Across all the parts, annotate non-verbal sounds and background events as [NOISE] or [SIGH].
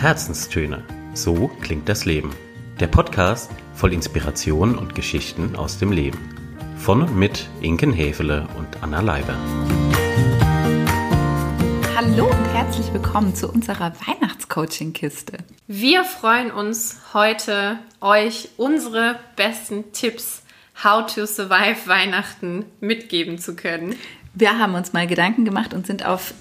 Herzenstöne. So klingt das Leben. Der Podcast voll Inspiration und Geschichten aus dem Leben. Von und mit Inken Hefele und Anna Leiber. Hallo und herzlich willkommen zu unserer Weihnachtscoaching-Kiste. Wir freuen uns heute, euch unsere besten Tipps How to Survive Weihnachten mitgeben zu können. Wir haben uns mal Gedanken gemacht und sind auf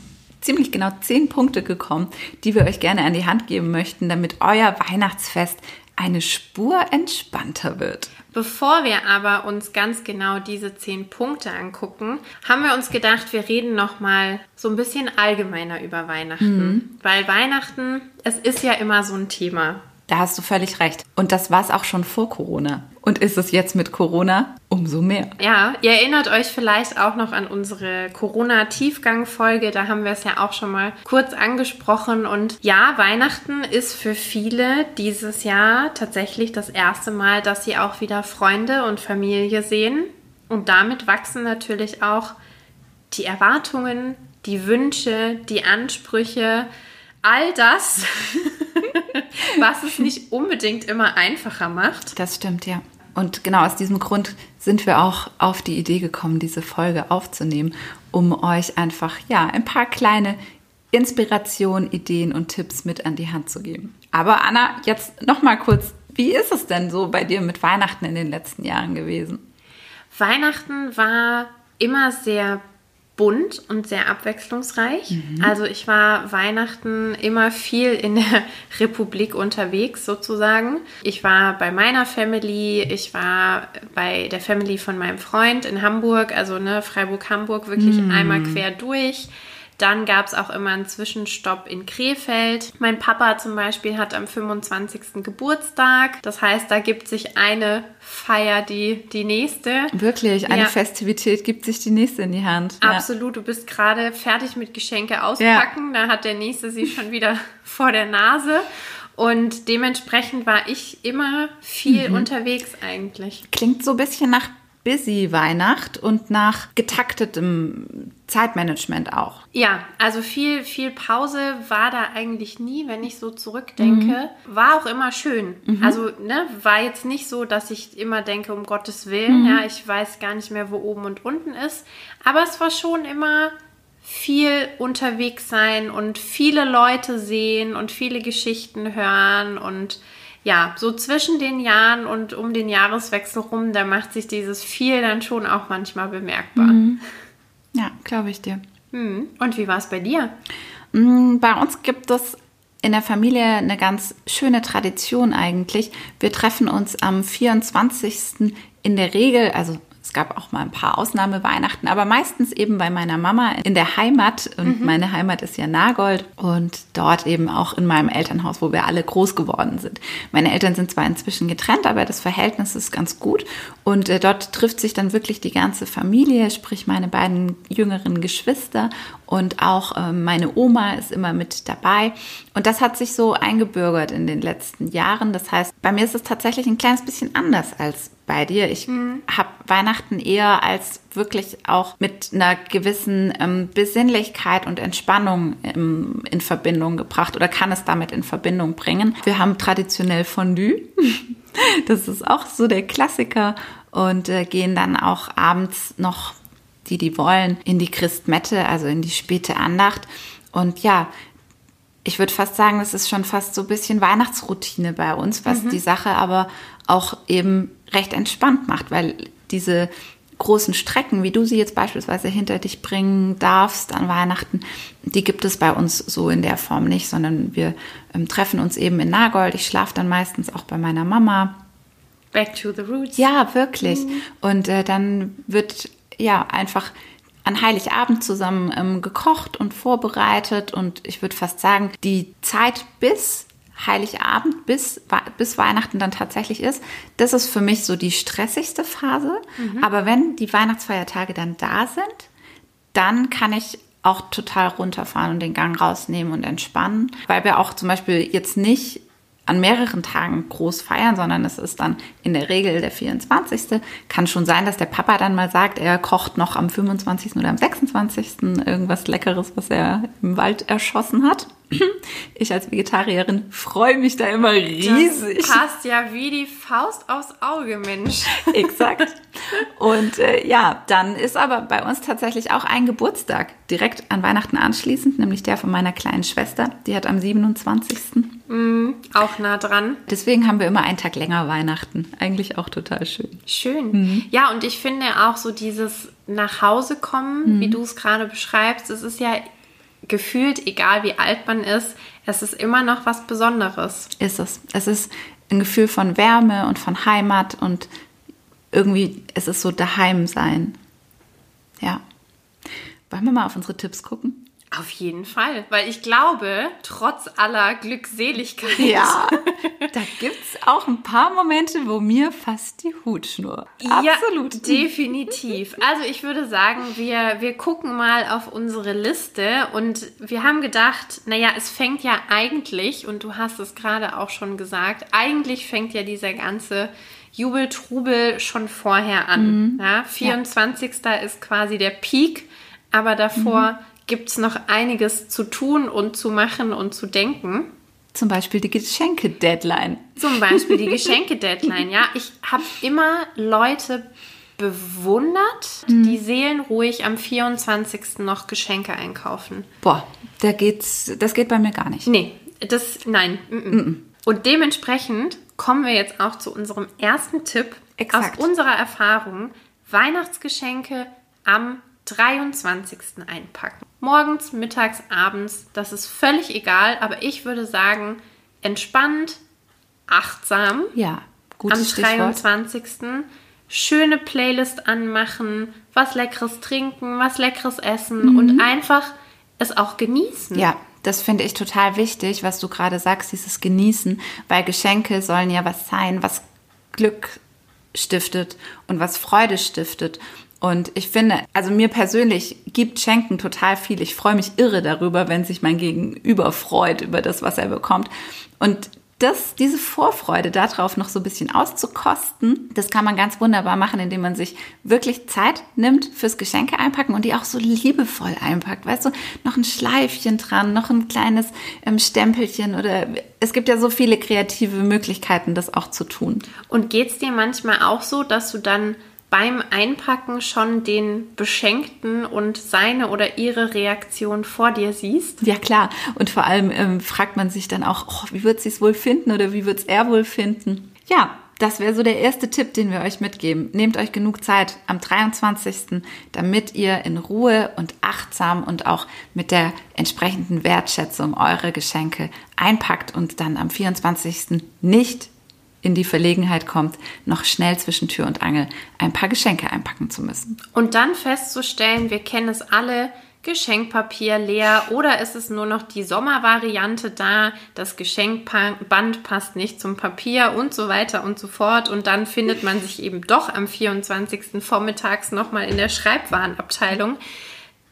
ziemlich genau zehn Punkte gekommen, die wir euch gerne an die Hand geben möchten, damit euer Weihnachtsfest eine Spur entspannter wird. Bevor wir aber uns ganz genau diese zehn Punkte angucken, haben wir uns gedacht, wir reden noch mal so ein bisschen allgemeiner über Weihnachten, mhm. weil Weihnachten, es ist ja immer so ein Thema. Da hast du völlig recht. Und das war es auch schon vor Corona. Und ist es jetzt mit Corona umso mehr. Ja, ihr erinnert euch vielleicht auch noch an unsere Corona-Tiefgang-Folge. Da haben wir es ja auch schon mal kurz angesprochen. Und ja, Weihnachten ist für viele dieses Jahr tatsächlich das erste Mal, dass sie auch wieder Freunde und Familie sehen. Und damit wachsen natürlich auch die Erwartungen, die Wünsche, die Ansprüche, all das, [LAUGHS] was es nicht unbedingt immer einfacher macht. Das stimmt, ja. Und genau aus diesem Grund sind wir auch auf die Idee gekommen, diese Folge aufzunehmen, um euch einfach ja ein paar kleine Inspirationen, Ideen und Tipps mit an die Hand zu geben. Aber Anna, jetzt noch mal kurz, wie ist es denn so bei dir mit Weihnachten in den letzten Jahren gewesen? Weihnachten war immer sehr bunt und sehr abwechslungsreich. Mhm. Also ich war Weihnachten immer viel in der [LAUGHS] Republik unterwegs sozusagen. Ich war bei meiner Family, ich war bei der Family von meinem Freund in Hamburg, also ne, Freiburg-Hamburg wirklich mhm. einmal quer durch. Dann gab es auch immer einen Zwischenstopp in Krefeld. Mein Papa zum Beispiel hat am 25. Geburtstag. Das heißt, da gibt sich eine Feier die, die nächste. Wirklich, eine ja. Festivität gibt sich die nächste in die Hand. Absolut, du bist gerade fertig mit Geschenke auspacken. Ja. Da hat der nächste sie schon wieder [LAUGHS] vor der Nase. Und dementsprechend war ich immer viel mhm. unterwegs eigentlich. Klingt so ein bisschen nach busy Weihnacht und nach getaktetem Zeitmanagement auch. Ja, also viel, viel Pause war da eigentlich nie, wenn ich so zurückdenke. Mhm. War auch immer schön. Mhm. Also, ne, war jetzt nicht so, dass ich immer denke, um Gottes Willen, mhm. ja, ich weiß gar nicht mehr, wo oben und unten ist. Aber es war schon immer viel unterwegs sein und viele Leute sehen und viele Geschichten hören und ja, so zwischen den Jahren und um den Jahreswechsel rum, da macht sich dieses viel dann schon auch manchmal bemerkbar. Mhm. Ja, glaube ich dir. Mhm. Und wie war es bei dir? Mm, bei uns gibt es in der Familie eine ganz schöne Tradition eigentlich. Wir treffen uns am 24. in der Regel, also es gab auch mal ein paar Ausnahmeweihnachten, aber meistens eben bei meiner Mama in der Heimat. Und mhm. meine Heimat ist ja Nagold und dort eben auch in meinem Elternhaus, wo wir alle groß geworden sind. Meine Eltern sind zwar inzwischen getrennt, aber das Verhältnis ist ganz gut. Und äh, dort trifft sich dann wirklich die ganze Familie, sprich meine beiden jüngeren Geschwister und auch äh, meine Oma ist immer mit dabei. Und das hat sich so eingebürgert in den letzten Jahren. Das heißt, bei mir ist es tatsächlich ein kleines bisschen anders als bei dir. Ich mhm. habe Weihnachten eher als wirklich auch mit einer gewissen ähm, Besinnlichkeit und Entspannung ähm, in Verbindung gebracht oder kann es damit in Verbindung bringen. Wir haben traditionell Fondue. [LAUGHS] das ist auch so der Klassiker und äh, gehen dann auch abends noch, die die wollen, in die Christmette, also in die späte Andacht. Und ja, ich würde fast sagen, das ist schon fast so ein bisschen Weihnachtsroutine bei uns, was mhm. die Sache aber auch eben recht entspannt macht, weil diese großen Strecken, wie du sie jetzt beispielsweise hinter dich bringen darfst an Weihnachten, die gibt es bei uns so in der Form nicht, sondern wir ähm, treffen uns eben in Nagold. Ich schlafe dann meistens auch bei meiner Mama. Back to the roots. Ja, wirklich. Mhm. Und äh, dann wird ja einfach an Heiligabend zusammen ähm, gekocht und vorbereitet und ich würde fast sagen, die Zeit bis Heiligabend bis, bis Weihnachten dann tatsächlich ist, das ist für mich so die stressigste Phase. Mhm. Aber wenn die Weihnachtsfeiertage dann da sind, dann kann ich auch total runterfahren und den Gang rausnehmen und entspannen, weil wir auch zum Beispiel jetzt nicht an mehreren Tagen groß feiern, sondern es ist dann in der Regel der 24. Kann schon sein, dass der Papa dann mal sagt, er kocht noch am 25. oder am 26. irgendwas Leckeres, was er im Wald erschossen hat. [CLEARS THROAT] Ich als Vegetarierin freue mich da immer riesig. Das passt ja wie die Faust aufs Auge, Mensch. [LAUGHS] Exakt. Und äh, ja, dann ist aber bei uns tatsächlich auch ein Geburtstag direkt an Weihnachten anschließend, nämlich der von meiner kleinen Schwester. Die hat am 27. Mm, auch nah dran. Deswegen haben wir immer einen Tag länger Weihnachten. Eigentlich auch total schön. Schön. Mhm. Ja, und ich finde auch so dieses nach Hause kommen, mhm. wie du es gerade beschreibst, es ist ja gefühlt, egal wie alt man ist, es ist immer noch was Besonderes. Ist es. Es ist ein Gefühl von Wärme und von Heimat und irgendwie, es ist so daheim sein. Ja. Wollen wir mal auf unsere Tipps gucken? Auf jeden Fall, weil ich glaube, trotz aller Glückseligkeit. Ja, [LAUGHS] da gibt es auch ein paar Momente, wo mir fast die Hutschnur. Absolut. Ja, definitiv. Also ich würde sagen, wir, wir gucken mal auf unsere Liste und wir haben gedacht, naja, es fängt ja eigentlich, und du hast es gerade auch schon gesagt, eigentlich fängt ja dieser ganze Jubeltrubel schon vorher an. Mhm. Ja, 24. Ja. ist quasi der Peak, aber davor. Mhm gibt es noch einiges zu tun und zu machen und zu denken. Zum Beispiel die Geschenke-Deadline. Zum Beispiel die Geschenke-Deadline, ja. Ich habe immer Leute bewundert, mhm. die seelenruhig am 24. noch Geschenke einkaufen. Boah, da geht's, das geht bei mir gar nicht. Nee, das, nein. Mm -mm. Und dementsprechend kommen wir jetzt auch zu unserem ersten Tipp Exakt. aus unserer Erfahrung. Weihnachtsgeschenke am 23. einpacken. Morgens, mittags, abends, das ist völlig egal, aber ich würde sagen, entspannt, achtsam. Ja, gutes Am 23. Stichwort. Schöne Playlist anmachen, was Leckeres trinken, was Leckeres essen mhm. und einfach es auch genießen. Ja, das finde ich total wichtig, was du gerade sagst, dieses Genießen, weil Geschenke sollen ja was sein, was Glück stiftet und was Freude stiftet. Und ich finde, also mir persönlich gibt Schenken total viel. Ich freue mich irre darüber, wenn sich mein Gegenüber freut über das, was er bekommt. Und das, diese Vorfreude darauf noch so ein bisschen auszukosten, das kann man ganz wunderbar machen, indem man sich wirklich Zeit nimmt fürs Geschenke einpacken und die auch so liebevoll einpackt. Weißt du, noch ein Schleifchen dran, noch ein kleines ähm, Stempelchen oder es gibt ja so viele kreative Möglichkeiten, das auch zu tun. Und geht es dir manchmal auch so, dass du dann beim Einpacken schon den Beschenkten und seine oder ihre Reaktion vor dir siehst? Ja, klar. Und vor allem ähm, fragt man sich dann auch, oh, wie wird sie es wohl finden oder wie wird es er wohl finden? Ja, das wäre so der erste Tipp, den wir euch mitgeben. Nehmt euch genug Zeit am 23., damit ihr in Ruhe und achtsam und auch mit der entsprechenden Wertschätzung eure Geschenke einpackt und dann am 24. nicht in die Verlegenheit kommt, noch schnell zwischen Tür und Angel ein paar Geschenke einpacken zu müssen. Und dann festzustellen, wir kennen es alle, Geschenkpapier leer oder ist es nur noch die Sommervariante da, das Geschenkband passt nicht zum Papier und so weiter und so fort und dann findet man sich eben doch am 24. vormittags nochmal in der Schreibwarenabteilung.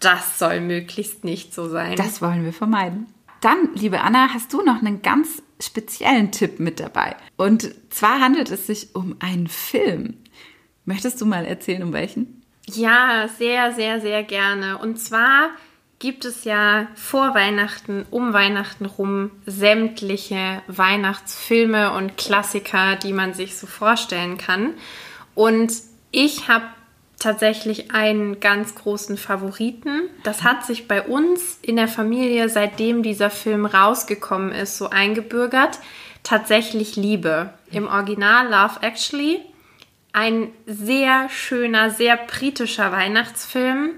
Das soll möglichst nicht so sein. Das wollen wir vermeiden. Dann, liebe Anna, hast du noch einen ganz speziellen Tipp mit dabei. Und zwar handelt es sich um einen Film. Möchtest du mal erzählen, um welchen? Ja, sehr, sehr, sehr gerne. Und zwar gibt es ja vor Weihnachten, um Weihnachten rum, sämtliche Weihnachtsfilme und Klassiker, die man sich so vorstellen kann. Und ich habe tatsächlich einen ganz großen Favoriten. Das hat sich bei uns in der Familie, seitdem dieser Film rausgekommen ist, so eingebürgert. Tatsächlich Liebe. Im Original Love Actually. Ein sehr schöner, sehr britischer Weihnachtsfilm,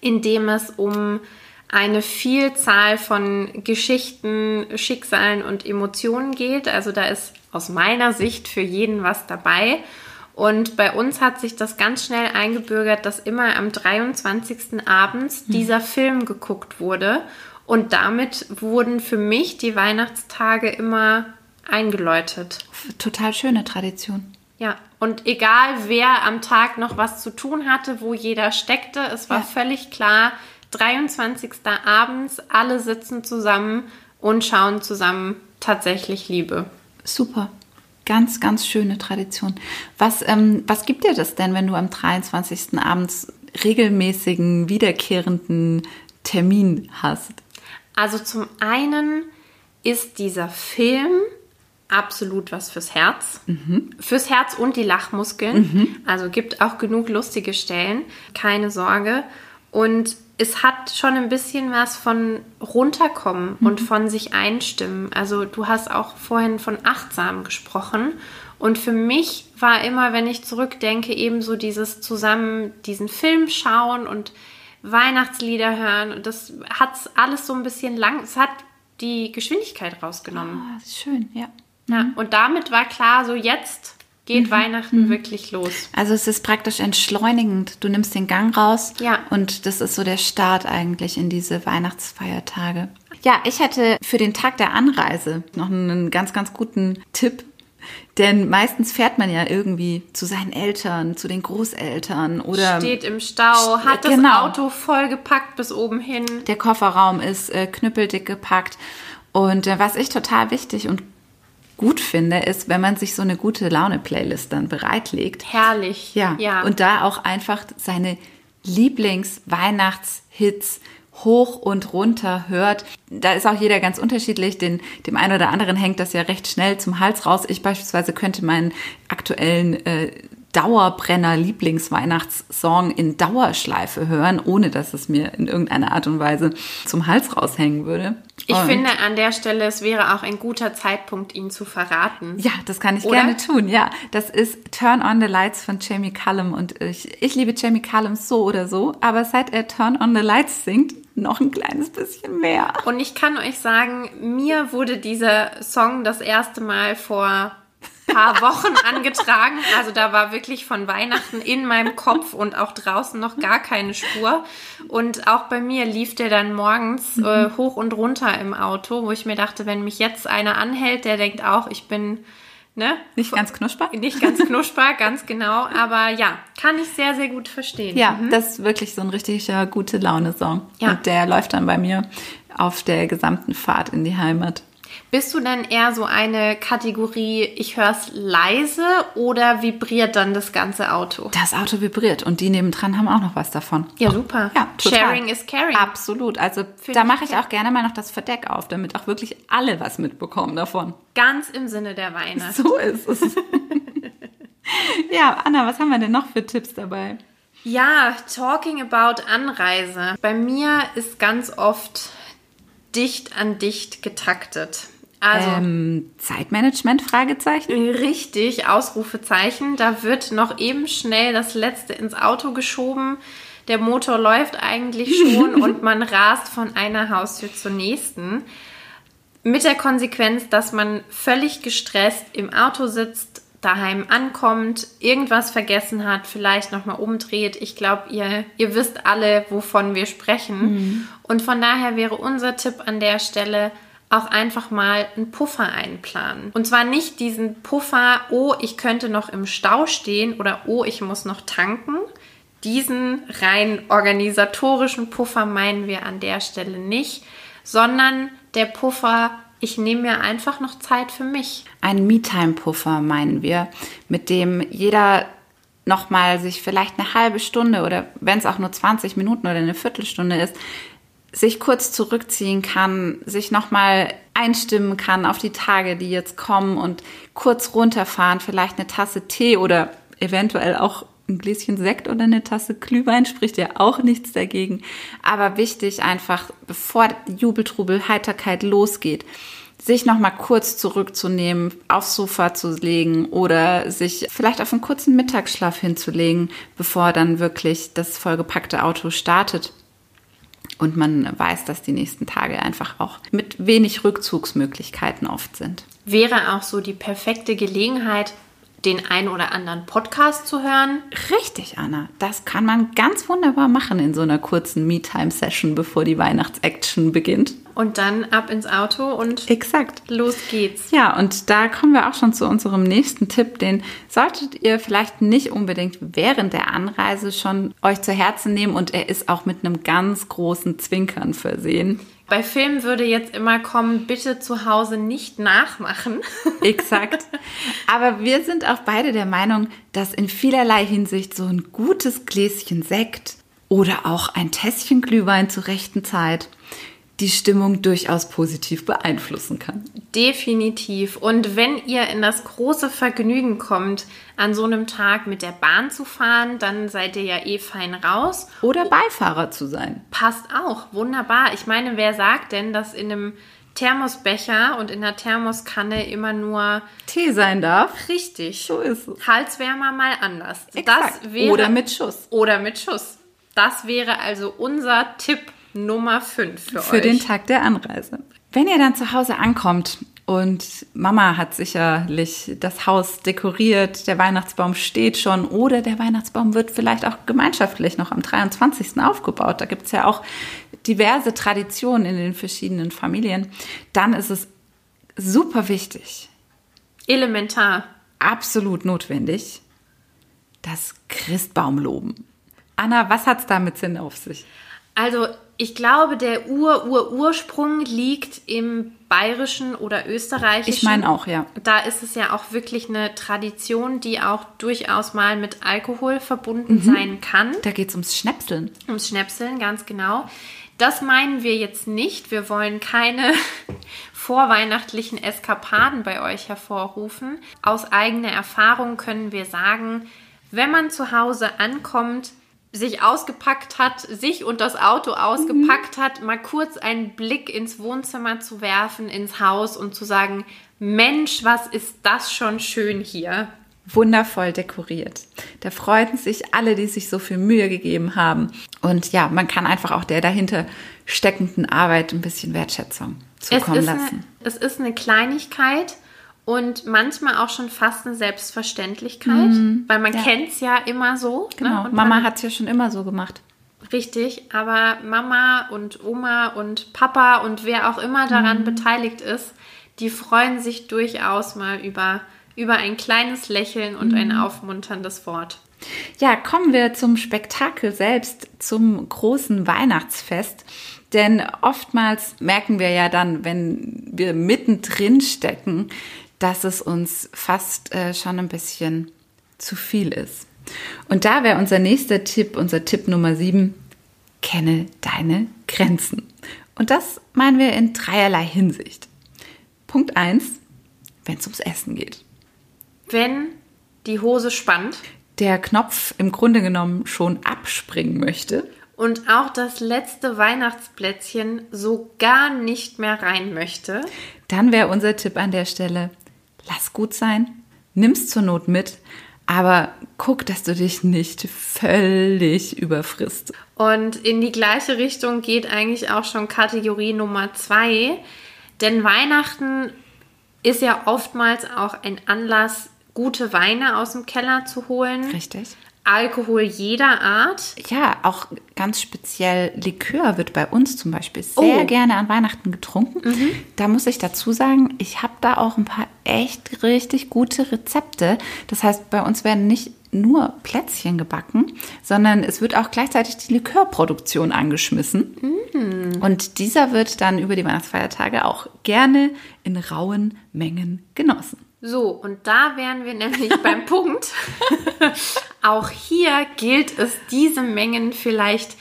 in dem es um eine Vielzahl von Geschichten, Schicksalen und Emotionen geht. Also da ist aus meiner Sicht für jeden was dabei. Und bei uns hat sich das ganz schnell eingebürgert, dass immer am 23. abends mhm. dieser Film geguckt wurde. Und damit wurden für mich die Weihnachtstage immer eingeläutet. Total schöne Tradition. Ja, und egal wer am Tag noch was zu tun hatte, wo jeder steckte, es war ja. völlig klar, 23. abends, alle sitzen zusammen und schauen zusammen tatsächlich Liebe. Super. Ganz, ganz schöne Tradition. Was, ähm, was gibt dir das denn, wenn du am 23. abends regelmäßigen, wiederkehrenden Termin hast? Also zum einen ist dieser Film absolut was fürs Herz. Mhm. Fürs Herz und die Lachmuskeln. Mhm. Also gibt auch genug lustige Stellen. Keine Sorge. Und es hat schon ein bisschen was von runterkommen mhm. und von sich einstimmen. Also du hast auch vorhin von achtsam gesprochen. Und für mich war immer, wenn ich zurückdenke, eben so dieses zusammen diesen Film schauen und Weihnachtslieder hören. Und das hat alles so ein bisschen lang, es hat die Geschwindigkeit rausgenommen. Ah, schön, ja. Ja, mhm. und damit war klar, so jetzt geht mhm. Weihnachten mhm. wirklich los. Also es ist praktisch entschleunigend. Du nimmst den Gang raus ja. und das ist so der Start eigentlich in diese Weihnachtsfeiertage. Ja, ich hätte für den Tag der Anreise noch einen ganz, ganz guten Tipp. Denn meistens fährt man ja irgendwie zu seinen Eltern, zu den Großeltern oder steht im Stau, hat genau. das Auto vollgepackt bis oben hin. Der Kofferraum ist äh, knüppeldick gepackt. Und äh, was ich total wichtig und gut finde, ist, wenn man sich so eine gute Laune-Playlist dann bereitlegt. Herrlich. Ja. ja. Und da auch einfach seine Lieblings-Weihnachtshits hoch und runter hört. Da ist auch jeder ganz unterschiedlich. Den, dem einen oder anderen hängt das ja recht schnell zum Hals raus. Ich beispielsweise könnte meinen aktuellen äh, Dauerbrenner Lieblingsweihnachtssong in Dauerschleife hören, ohne dass es mir in irgendeiner Art und Weise zum Hals raushängen würde. Ich und finde an der Stelle, es wäre auch ein guter Zeitpunkt, ihn zu verraten. Ja, das kann ich Oder? gerne tun. Ja, das ist Turn on the Lights von Jamie Cullum und ich, ich liebe Jamie Cullum so oder so, aber seit er Turn on the Lights singt, noch ein kleines bisschen mehr. Und ich kann euch sagen, mir wurde dieser Song das erste Mal vor paar Wochen angetragen. Also da war wirklich von Weihnachten in meinem Kopf und auch draußen noch gar keine Spur. Und auch bei mir lief der dann morgens äh, hoch und runter im Auto, wo ich mir dachte, wenn mich jetzt einer anhält, der denkt auch, ich bin Ne? Nicht ganz knusper? Nicht ganz knusper, ganz genau. Aber ja, kann ich sehr, sehr gut verstehen. Ja, mhm. das ist wirklich so ein richtiger gute Laune-Song. Ja. Und der läuft dann bei mir auf der gesamten Fahrt in die Heimat. Bist du denn eher so eine Kategorie, ich höre es leise oder vibriert dann das ganze Auto? Das Auto vibriert und die nebendran haben auch noch was davon. Ja, super. Ja, total. Sharing is caring. Absolut. Also Find da mache ich auch gerne mal noch das Verdeck auf, damit auch wirklich alle was mitbekommen davon. Ganz im Sinne der Weihnacht. So ist es. [LAUGHS] ja, Anna, was haben wir denn noch für Tipps dabei? Ja, talking about Anreise. Bei mir ist ganz oft dicht an dicht getaktet. Also ähm, Zeitmanagement Fragezeichen. Richtig, Ausrufezeichen. Da wird noch eben schnell das letzte ins Auto geschoben. Der Motor läuft eigentlich schon [LAUGHS] und man rast von einer Haustür zur nächsten. Mit der Konsequenz, dass man völlig gestresst im Auto sitzt, daheim ankommt, irgendwas vergessen hat, vielleicht nochmal umdreht. Ich glaube, ihr, ihr wisst alle, wovon wir sprechen. Mhm. Und von daher wäre unser Tipp an der Stelle, auch einfach mal einen Puffer einplanen. Und zwar nicht diesen Puffer, oh, ich könnte noch im Stau stehen oder oh, ich muss noch tanken. Diesen rein organisatorischen Puffer meinen wir an der Stelle nicht, sondern der Puffer, ich nehme mir einfach noch Zeit für mich. Ein Me-Time-Puffer meinen wir, mit dem jeder nochmal sich vielleicht eine halbe Stunde oder wenn es auch nur 20 Minuten oder eine Viertelstunde ist, sich kurz zurückziehen kann, sich nochmal einstimmen kann auf die Tage, die jetzt kommen und kurz runterfahren, vielleicht eine Tasse Tee oder eventuell auch ein Gläschen Sekt oder eine Tasse Glühwein spricht ja auch nichts dagegen. Aber wichtig einfach, bevor Jubeltrubel, Heiterkeit losgeht, sich nochmal kurz zurückzunehmen, aufs Sofa zu legen oder sich vielleicht auf einen kurzen Mittagsschlaf hinzulegen, bevor dann wirklich das vollgepackte Auto startet und man weiß, dass die nächsten Tage einfach auch mit wenig Rückzugsmöglichkeiten oft sind. Wäre auch so die perfekte Gelegenheit, den ein oder anderen Podcast zu hören. Richtig, Anna. Das kann man ganz wunderbar machen in so einer kurzen Me-Time-Session, bevor die Weihnachtsaction beginnt. Und dann ab ins Auto und Exakt. los geht's. Ja, und da kommen wir auch schon zu unserem nächsten Tipp. Den solltet ihr vielleicht nicht unbedingt während der Anreise schon euch zu Herzen nehmen und er ist auch mit einem ganz großen Zwinkern versehen. Bei Filmen würde jetzt immer kommen, bitte zu Hause nicht nachmachen. [LAUGHS] Exakt. Aber wir sind auch beide der Meinung, dass in vielerlei Hinsicht so ein gutes Gläschen Sekt oder auch ein Tässchen Glühwein zur rechten Zeit die Stimmung durchaus positiv beeinflussen kann. Definitiv. Und wenn ihr in das große Vergnügen kommt, an so einem Tag mit der Bahn zu fahren, dann seid ihr ja eh fein raus. Oder Beifahrer zu sein. Passt auch. Wunderbar. Ich meine, wer sagt denn, dass in einem Thermosbecher und in der Thermoskanne immer nur Tee sein darf? richtig. So ist es. Halswärmer mal anders. Exakt. Das wäre, Oder mit Schuss. Oder mit Schuss. Das wäre also unser Tipp Nummer 5 für, Für euch. den Tag der Anreise. Wenn ihr dann zu Hause ankommt und Mama hat sicherlich das Haus dekoriert, der Weihnachtsbaum steht schon oder der Weihnachtsbaum wird vielleicht auch gemeinschaftlich noch am 23. aufgebaut. Da gibt es ja auch diverse Traditionen in den verschiedenen Familien. Dann ist es super wichtig, Elementar. absolut notwendig, das Christbaumloben. Anna, was hat's damit Sinn auf sich? Also ich glaube, der Ur-Ur-Ursprung liegt im bayerischen oder österreichischen. Ich meine auch, ja. Da ist es ja auch wirklich eine Tradition, die auch durchaus mal mit Alkohol verbunden Mhm. sein kann. Da geht's ums Schnäpseln. Ums Schnäpseln, ganz genau. Das meinen wir jetzt nicht. Wir wollen keine [LAUGHS] vorweihnachtlichen Eskapaden bei euch hervorrufen. Aus eigener Erfahrung können wir sagen, wenn man zu Hause ankommt, sich ausgepackt hat, sich und das Auto ausgepackt hat, mal kurz einen Blick ins Wohnzimmer zu werfen, ins Haus und zu sagen, Mensch, was ist das schon schön hier? wundervoll dekoriert. Da freuten sich alle, die sich so viel Mühe gegeben haben. Und ja, man kann einfach auch der dahinter steckenden Arbeit ein bisschen Wertschätzung Es zukommen eine, lassen. es ist eine Kleinigkeit und manchmal auch schon fast eine Selbstverständlichkeit, weil man Mhm. ja. kennt es ja immer so. Genau, Ne? Mama hat es ja schon immer so gemacht. Richtig, aber Mama und Oma und Papa und wer auch immer daran Mhm. beteiligt ist, die freuen sich durchaus mal über, über ein kleines Lächeln und Mhm. ein aufmunterndes Wort. Ja, kommen wir zum Spektakel selbst, zum großen Weihnachtsfest. Denn oftmals merken wir ja dann, wenn wir mittendrin stecken, dass es uns fast äh, schon ein bisschen zu viel ist. Und da wäre unser nächster Tipp, unser Tipp Nummer sieben, kenne deine Grenzen. Und das meinen wir in dreierlei Hinsicht. Punkt eins, wenn es ums Essen geht. Wenn die Hose spannt Der Knopf im Grunde genommen schon abspringen möchte, und auch das letzte Weihnachtsplätzchen so gar nicht mehr rein möchte, dann wäre unser Tipp an der Stelle, lass gut sein, nimm's zur Not mit, aber guck, dass du dich nicht völlig überfrisst. Und in die gleiche Richtung geht eigentlich auch schon Kategorie Nummer zwei. Denn Weihnachten ist ja oftmals auch ein Anlass, gute Weine aus dem Keller zu holen. Richtig? Alkohol jeder Art. Ja, auch ganz speziell Likör wird bei uns zum Beispiel sehr Oh. gerne an Weihnachten getrunken. Da muss ich dazu sagen, ich habe da auch ein paar echt richtig gute Rezepte. Das heißt, bei uns werden nicht nur Plätzchen gebacken, sondern es wird auch gleichzeitig die Likörproduktion angeschmissen. Und dieser wird dann über die Weihnachtsfeiertage auch gerne in rauen Mengen genossen. So, und da wären wir nämlich beim [LAUGHS] Punkt. Auch hier gilt es, diese Mengen vielleicht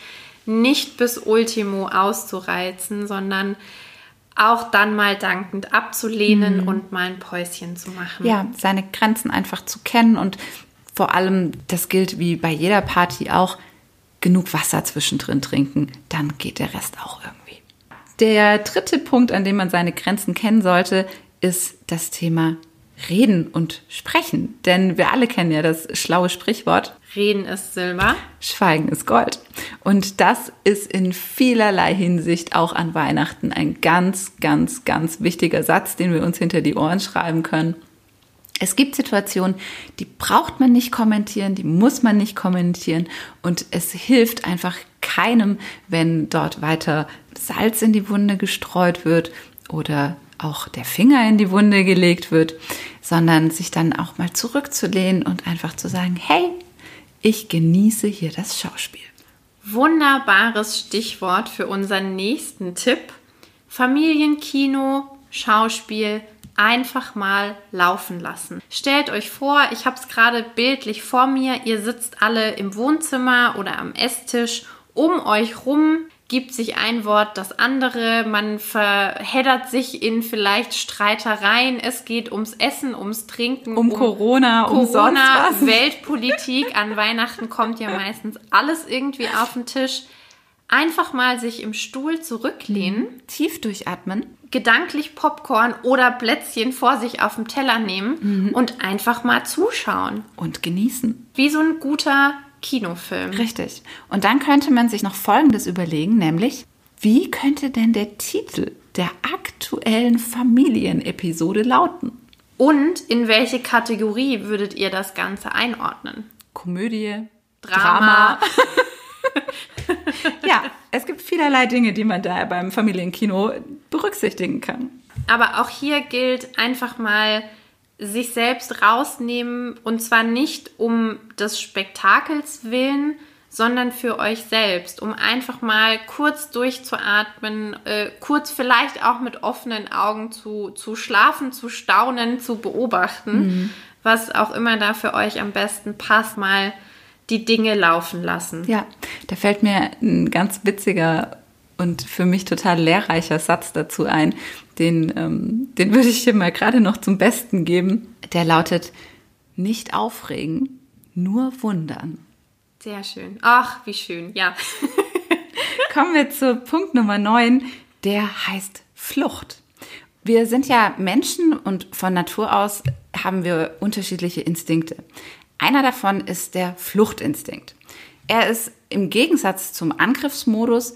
nicht bis Ultimo auszureizen, sondern auch dann mal dankend abzulehnen und mal ein Päuschen zu machen. ja, seine Grenzen einfach zu kennen und vor allem, das gilt wie bei jeder Party auch, genug Wasser zwischendrin trinken, dann geht der Rest auch irgendwie. Der dritte Punkt, an dem man seine Grenzen kennen sollte, ist das Thema Reden und Sprechen. Denn wir alle kennen ja das schlaue Sprichwort, Reden ist Silber. Schweigen ist Gold. Und das ist in vielerlei Hinsicht auch an Weihnachten ein ganz, ganz, ganz wichtiger Satz, den wir uns hinter die Ohren schreiben können. Es gibt Situationen, die braucht man nicht kommentieren, die muss man nicht kommentieren und es hilft einfach keinem, wenn dort weiter Salz in die Wunde gestreut wird oder auch der Finger in die Wunde gelegt wird, sondern sich dann auch mal zurückzulehnen und einfach zu sagen, hey, ich genieße hier das Schauspiel. Wunderbares Stichwort für unseren nächsten Tipp. Familienkino, Schauspiel, einfach mal laufen lassen. Stellt euch vor, ich habe es gerade bildlich vor mir, ihr sitzt alle im Wohnzimmer oder am Esstisch, um euch rum gibt sich ein Wort das andere, man verheddert sich in vielleicht Streitereien, es geht ums Essen, ums Trinken, um, um Corona, um Corona, [LAUGHS] Weltpolitik. An Weihnachten kommt ja meistens alles irgendwie auf den Tisch. Einfach mal sich im Stuhl zurücklehnen, mhm. tief durchatmen, gedanklich Popcorn oder Plätzchen vor sich auf dem Teller nehmen mhm. und einfach mal zuschauen. Und genießen. Wie so ein guter Kinofilm. Richtig. Und dann könnte man sich noch Folgendes überlegen, nämlich, wie könnte denn der Titel der aktuellen Familienepisode lauten? Und in welche Kategorie würdet ihr das Ganze einordnen? Komödie, Drama. Drama. [LAUGHS] ja, es gibt vielerlei Dinge, die man da beim Familienkino berücksichtigen kann. Aber auch hier gilt einfach mal sich selbst rausnehmen und zwar nicht um des Spektakels willen, sondern für euch selbst, um einfach mal kurz durchzuatmen, äh, kurz vielleicht auch mit offenen Augen zu, zu schlafen, zu staunen, zu beobachten, mhm. was auch immer da für euch am besten passt, mal die Dinge laufen lassen. Ja, da fällt mir ein ganz witziger und für mich total lehrreicher Satz dazu ein, den, ähm, den würde ich hier mal gerade noch zum Besten geben. Der lautet, nicht aufregen, nur wundern. Sehr schön. Ach, wie schön, ja. [LAUGHS] Kommen wir zu Punkt Nummer 9, der heißt Flucht. Wir sind ja Menschen und von Natur aus haben wir unterschiedliche Instinkte. Einer davon ist der Fluchtinstinkt. Er ist im Gegensatz zum Angriffsmodus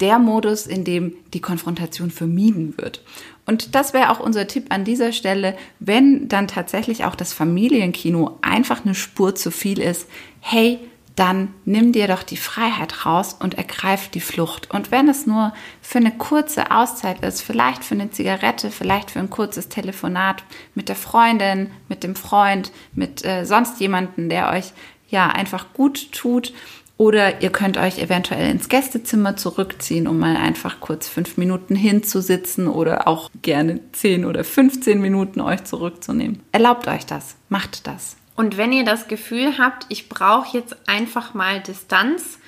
der Modus, in dem die Konfrontation vermieden wird. Und das wäre auch unser Tipp an dieser Stelle, wenn dann tatsächlich auch das Familienkino einfach eine Spur zu viel ist. Hey, dann nimm dir doch die Freiheit raus und ergreif die Flucht. Und wenn es nur für eine kurze Auszeit ist, vielleicht für eine Zigarette, vielleicht für ein kurzes Telefonat mit der Freundin, mit dem Freund, mit äh, sonst jemanden, der euch ja einfach gut tut, oder ihr könnt euch eventuell ins Gästezimmer zurückziehen, um mal einfach kurz fünf Minuten hinzusitzen oder auch gerne zehn oder 15 Minuten euch zurückzunehmen. Erlaubt euch das, macht das. Und wenn ihr das Gefühl habt, ich brauche jetzt einfach mal Distanz,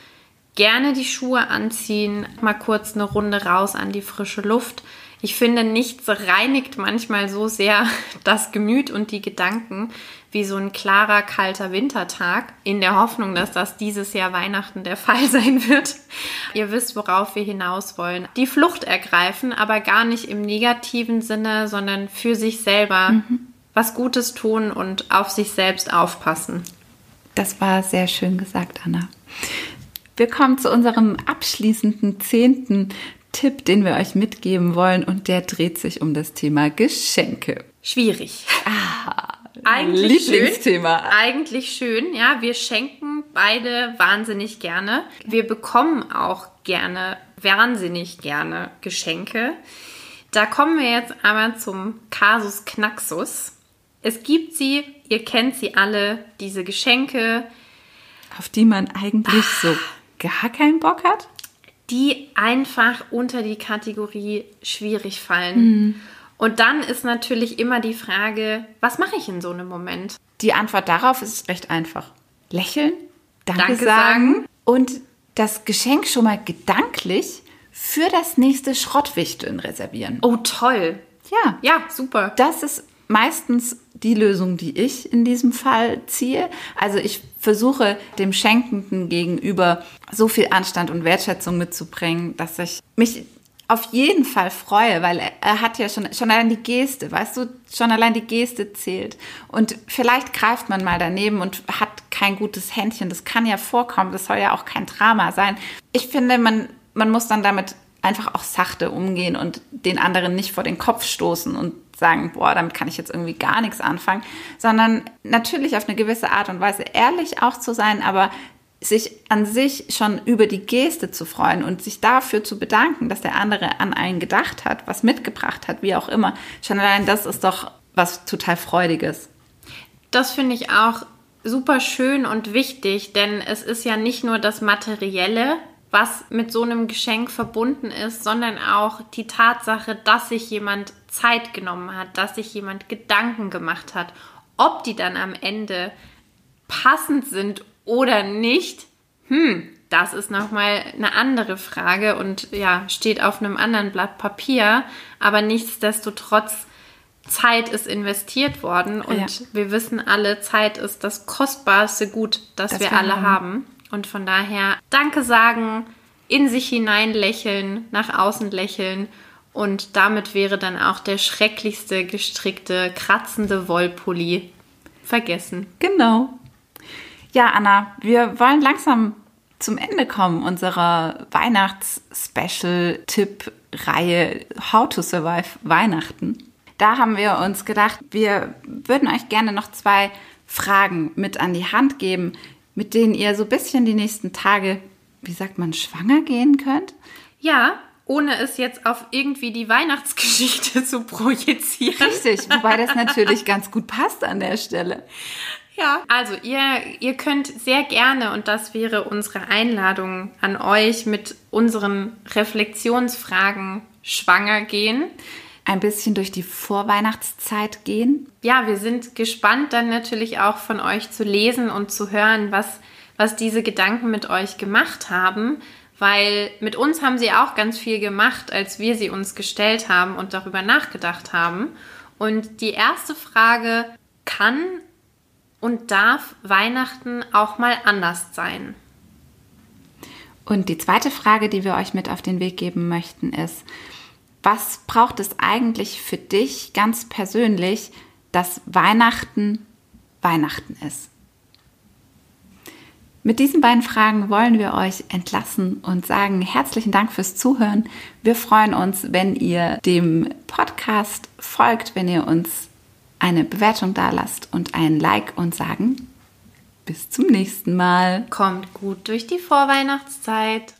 gerne die Schuhe anziehen, mal kurz eine Runde raus an die frische Luft. Ich finde, nichts reinigt manchmal so sehr [LAUGHS] das Gemüt und die Gedanken wie so ein klarer, kalter Wintertag, in der Hoffnung, dass das dieses Jahr Weihnachten der [LAUGHS] Fall sein wird. Ihr wisst, worauf wir hinaus wollen. Die Flucht ergreifen, aber gar nicht im negativen Sinne, sondern für sich selber mhm. was Gutes tun und auf sich selbst aufpassen. Das war sehr schön gesagt, Anna. Wir kommen zu unserem abschließenden zehnten Tipp, den wir euch mitgeben wollen, und der dreht sich um das Thema Geschenke. Schwierig. Ah eigentlich Lieblingsthema. Schön, eigentlich schön, ja. Wir schenken beide wahnsinnig gerne. Wir bekommen auch gerne, wahnsinnig gerne Geschenke. Da kommen wir jetzt aber zum Kasus Knaxus. Es gibt sie, ihr kennt sie alle, diese Geschenke. Auf die man eigentlich ah, so gar keinen Bock hat? Die einfach unter die Kategorie schwierig fallen. Mhm. Und dann ist natürlich immer die Frage, was mache ich in so einem Moment? Die Antwort darauf ist recht einfach. Lächeln, Danke, Danke sagen, sagen und das Geschenk schon mal gedanklich für das nächste Schrottwichteln reservieren. Oh, toll. Ja. Ja, super. Das ist meistens die Lösung, die ich in diesem Fall ziehe. Also ich versuche dem Schenkenden gegenüber so viel Anstand und Wertschätzung mitzubringen, dass ich mich auf jeden Fall freue, weil er, hat ja schon, schon allein die Geste, weißt du, schon allein die Geste zählt. Und vielleicht greift man mal daneben und hat kein gutes Händchen. Das kann ja vorkommen. Das soll ja auch kein Drama sein. Ich finde, man, man muss dann damit einfach auch sachte umgehen und den anderen nicht vor den Kopf stoßen und sagen, boah, damit kann ich jetzt irgendwie gar nichts anfangen, sondern natürlich auf eine gewisse Art und Weise ehrlich auch zu sein, aber sich an sich schon über die Geste zu freuen und sich dafür zu bedanken, dass der andere an einen gedacht hat, was mitgebracht hat, wie auch immer. Schon allein das ist doch was total Freudiges. Das finde ich auch super schön und wichtig, denn es ist ja nicht nur das Materielle, was mit so einem Geschenk verbunden ist, sondern auch die Tatsache, dass sich jemand Zeit genommen hat, dass sich jemand Gedanken gemacht hat. Ob die dann am Ende passend sind oder nicht, hm, das ist nochmal eine andere Frage und ja, steht auf einem anderen Blatt Papier. Aber nichtsdestotrotz, Zeit ist investiert worden und ja. wir wissen alle, Zeit ist das kostbarste Gut, das, das wir, wir, alle haben. haben. Und von daher Danke sagen, in sich hinein lächeln, nach außen lächeln und damit wäre dann auch der schrecklichste gestrickte, kratzende Wollpulli vergessen. Genau. Ja, Anna, wir wollen langsam zum Ende kommen unserer Weihnachts-Special-Tipp-Reihe How to Survive Weihnachten. Da haben wir uns gedacht, wir würden euch gerne noch zwei Fragen mit an die Hand geben, mit denen ihr so ein bisschen die nächsten Tage, wie sagt man, schwanger gehen könnt. Ja, ohne es jetzt auf irgendwie die Weihnachtsgeschichte [LAUGHS] zu projizieren. Richtig, wobei das natürlich ganz gut passt an der Stelle. Ja, also ihr, ihr könnt sehr gerne, und das wäre unsere Einladung an euch, mit unseren Reflexionsfragen schwanger gehen. Ein bisschen durch die Vorweihnachtszeit gehen. Ja, wir sind gespannt dann natürlich auch von euch zu lesen und zu hören, was, was diese Gedanken mit euch gemacht haben weil mit uns haben sie auch ganz viel gemacht, als wir sie uns gestellt haben und darüber nachgedacht haben. Und die erste Frage, kann und darf Weihnachten auch mal anders sein? Und die zweite Frage, die wir euch mit auf den Weg geben möchten, ist, was braucht es eigentlich für dich ganz persönlich, dass Weihnachten Weihnachten ist? Mit diesen beiden Fragen wollen wir euch entlassen und sagen herzlichen Dank fürs Zuhören. Wir freuen uns, wenn ihr dem Podcast folgt, wenn ihr uns eine Bewertung da lasst und ein Like und sagen bis zum nächsten Mal. Kommt gut durch die Vorweihnachtszeit.